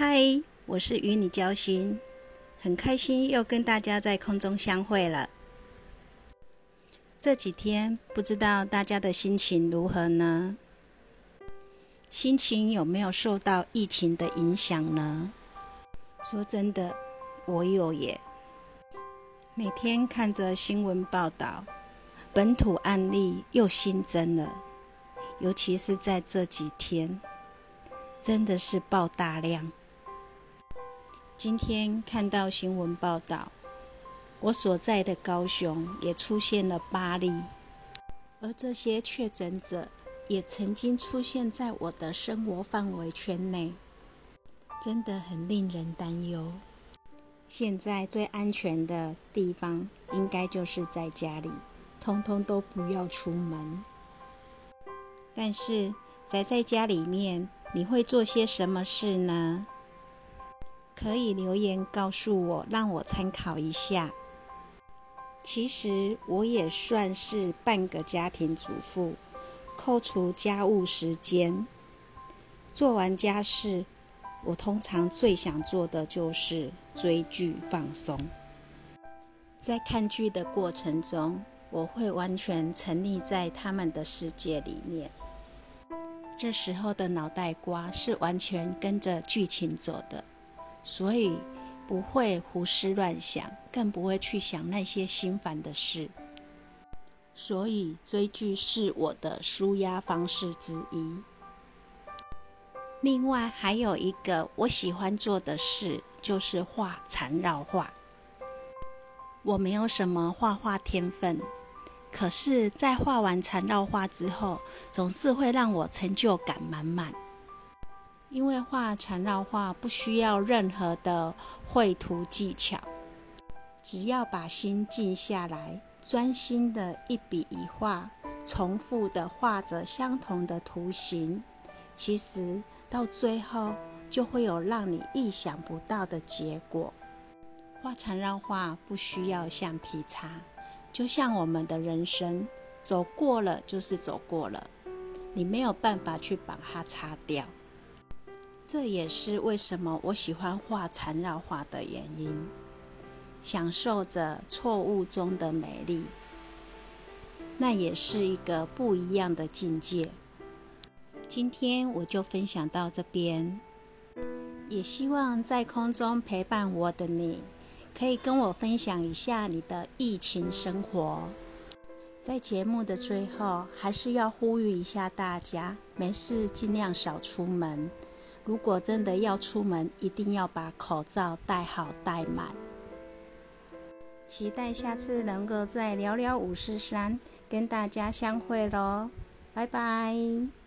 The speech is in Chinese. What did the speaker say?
嗨，我是与你交心，很开心又跟大家在空中相会了。这几天不知道大家的心情如何呢？心情有没有受到疫情的影响呢？说真的，我有耶。每天看着新闻报道，本土案例又新增了，尤其是在这几天，真的是爆大量。今天看到新闻报道，我所在的高雄也出现了八例，而这些确诊者也曾经出现在我的生活范围圈内，真的很令人担忧。现在最安全的地方应该就是在家里，通通都不要出门。但是宅在家里面，你会做些什么事呢？可以留言告诉我，让我参考一下。其实我也算是半个家庭主妇，扣除家务时间，做完家事，我通常最想做的就是追剧放松。在看剧的过程中，我会完全沉溺在他们的世界里面。这时候的脑袋瓜是完全跟着剧情走的。所以不会胡思乱想，更不会去想那些心烦的事。所以追剧是我的舒压方式之一。另外还有一个我喜欢做的事，就是画缠绕画。我没有什么画画天分，可是，在画完缠绕画之后，总是会让我成就感满满。因为画缠绕画不需要任何的绘图技巧，只要把心静下来，专心的一笔一画，重复的画着相同的图形，其实到最后就会有让你意想不到的结果。画缠绕画不需要橡皮擦，就像我们的人生，走过了就是走过了，你没有办法去把它擦掉。这也是为什么我喜欢画缠绕画的原因，享受着错误中的美丽，那也是一个不一样的境界。今天我就分享到这边，也希望在空中陪伴我的你，可以跟我分享一下你的疫情生活。在节目的最后，还是要呼吁一下大家，没事尽量少出门。如果真的要出门，一定要把口罩戴好戴满。期待下次能够在聊聊五十三跟大家相会喽，拜拜。